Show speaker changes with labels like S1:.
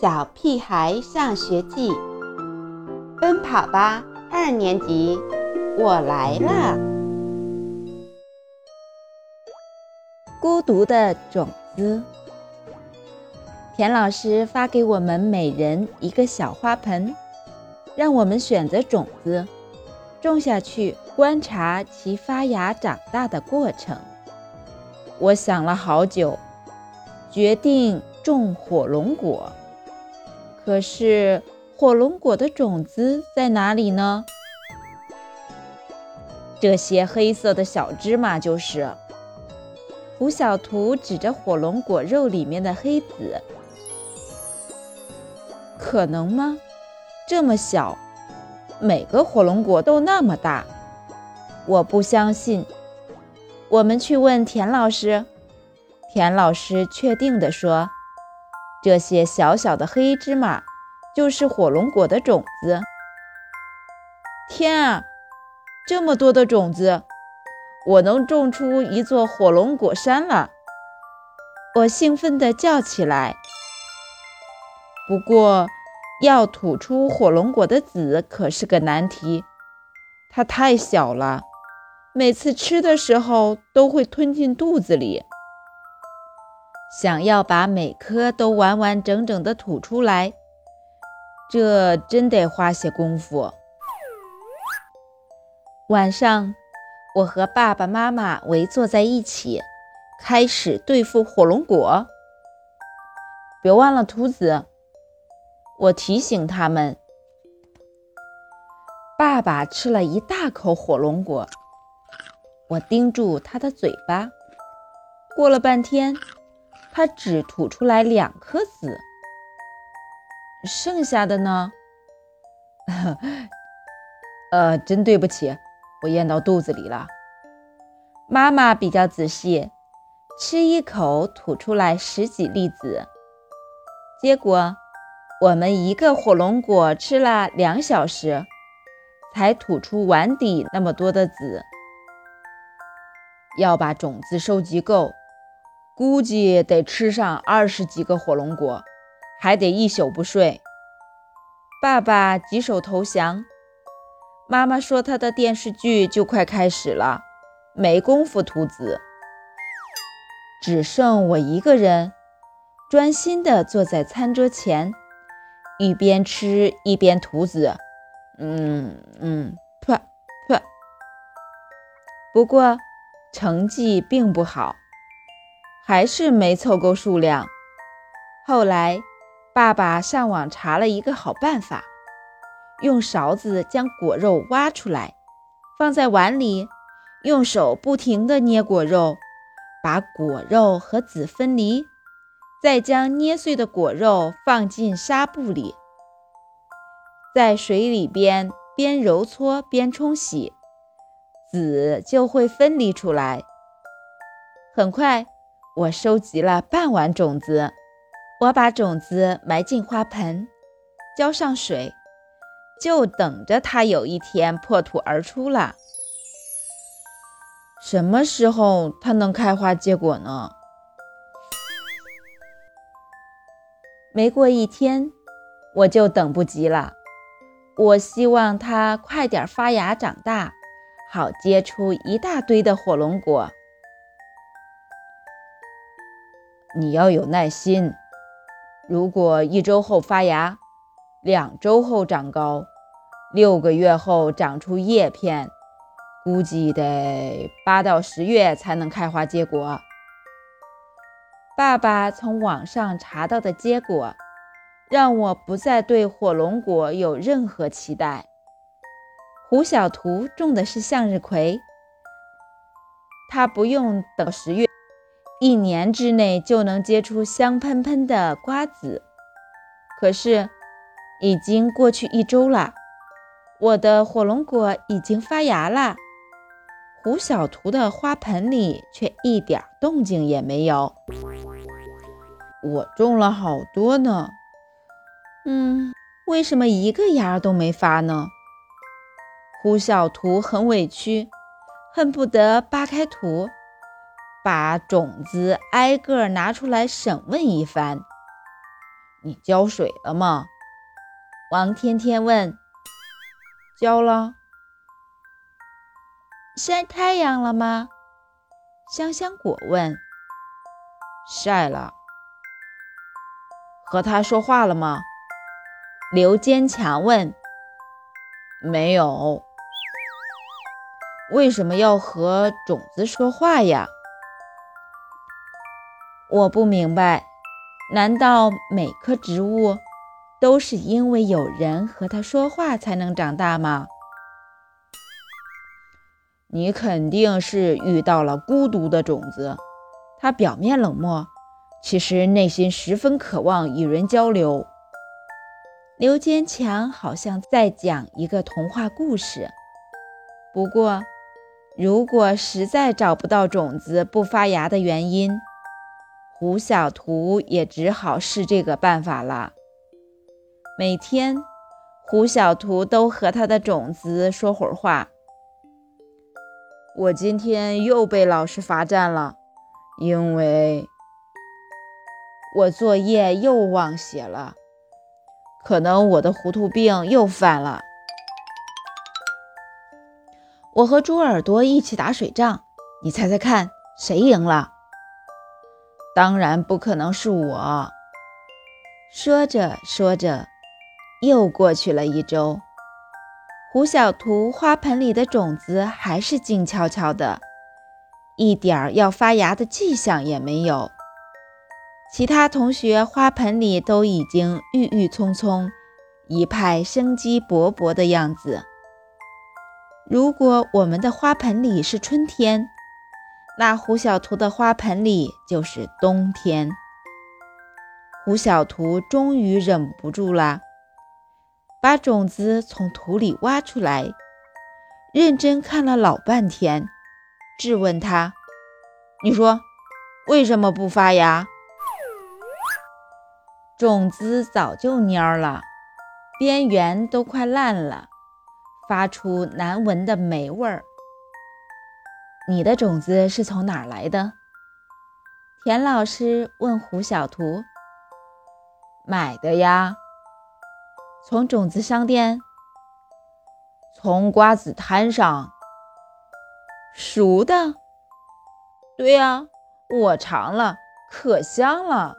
S1: 小屁孩上学记》，奔跑吧二年级，我来了。孤独的种子。田老师发给我们每人一个小花盆，让我们选择种子，种下去，观察其发芽长大的过程。我想了好久，决定种火龙果。可是火龙果的种子在哪里呢？这些黑色的小芝麻就是。胡小图指着火龙果肉里面的黑籽，可能吗？这么小，每个火龙果都那么大，我不相信。我们去问田老师。田老师确定地说。这些小小的黑芝麻就是火龙果的种子。天啊，这么多的种子，我能种出一座火龙果山了！我兴奋地叫起来。不过，要吐出火龙果的籽可是个难题，它太小了，每次吃的时候都会吞进肚子里。想要把每颗都完完整整的吐出来，这真得花些功夫。晚上，我和爸爸妈妈围坐在一起，开始对付火龙果。别忘了吐籽，我提醒他们。爸爸吃了一大口火龙果，我盯住他的嘴巴。过了半天。他只吐出来两颗籽，剩下的呢？呃，真对不起，我咽到肚子里了。妈妈比较仔细，吃一口吐出来十几粒籽，结果我们一个火龙果吃了两小时，才吐出碗底那么多的籽。要把种子收集够。估计得吃上二十几个火龙果，还得一宿不睡。爸爸举手投降。妈妈说她的电视剧就快开始了，没工夫涂籽。只剩我一个人，专心地坐在餐桌前，一边吃一边涂籽。嗯嗯，噗噗。不过成绩并不好。还是没凑够数量。后来，爸爸上网查了一个好办法，用勺子将果肉挖出来，放在碗里，用手不停地捏果肉，把果肉和籽分离，再将捏碎的果肉放进纱布里，在水里边边揉搓边冲洗，籽就会分离出来。很快。我收集了半碗种子，我把种子埋进花盆，浇上水，就等着它有一天破土而出了。什么时候它能开花结果呢？没过一天，我就等不及了。我希望它快点发芽长大，好结出一大堆的火龙果。你要有耐心。如果一周后发芽，两周后长高，六个月后长出叶片，估计得八到十月才能开花结果。爸爸从网上查到的结果，让我不再对火龙果有任何期待。胡小图种的是向日葵，他不用等十月。一年之内就能结出香喷喷的瓜子，可是已经过去一周了，我的火龙果已经发芽了，胡小图的花盆里却一点动静也没有。我种了好多呢，嗯，为什么一个芽都没发呢？胡小图很委屈，恨不得扒开土。把种子挨个拿出来审问一番。你浇水了吗？王天天问。浇了。
S2: 晒太阳了吗？香香果问。
S1: 晒了。和他说话了吗？刘坚强问。没有。为什么要和种子说话呀？
S2: 我不明白。难道每棵植物都是因为有人和它说话才能长大吗？
S1: 你肯定是遇到了孤独的种子，它表面冷漠，其实内心十分渴望与人交流。
S2: 刘坚强好像在讲一个童话故事。不过，如果实在找不到种子不发芽的原因，胡小图也只好试这个办法了。每天，胡小图都和他的种子说会儿话。
S1: 我今天又被老师罚站了，因为我作业又忘写了，可能我的糊涂病又犯了。
S2: 我和猪耳朵一起打水仗，你猜猜看，谁赢了？
S1: 当然不可能是我。
S2: 说着说着，又过去了一周。胡小图花盆里的种子还是静悄悄的，一点儿要发芽的迹象也没有。其他同学花盆里都已经郁郁葱葱，一派生机勃勃的样子。如果我们的花盆里是春天，那胡小图的花盆里就是冬天。胡小图终于忍不住了。把种子从土里挖出来，认真看了老半天，质问他：“
S1: 你说，为什么不发芽？”
S2: 种子早就蔫了，边缘都快烂了，发出难闻的霉味儿。你的种子是从哪儿来的？田老师问胡小图。
S1: 买的呀。
S2: 从种子商店，
S1: 从瓜子摊上，
S2: 熟的。
S1: 对呀，我尝了，可香了。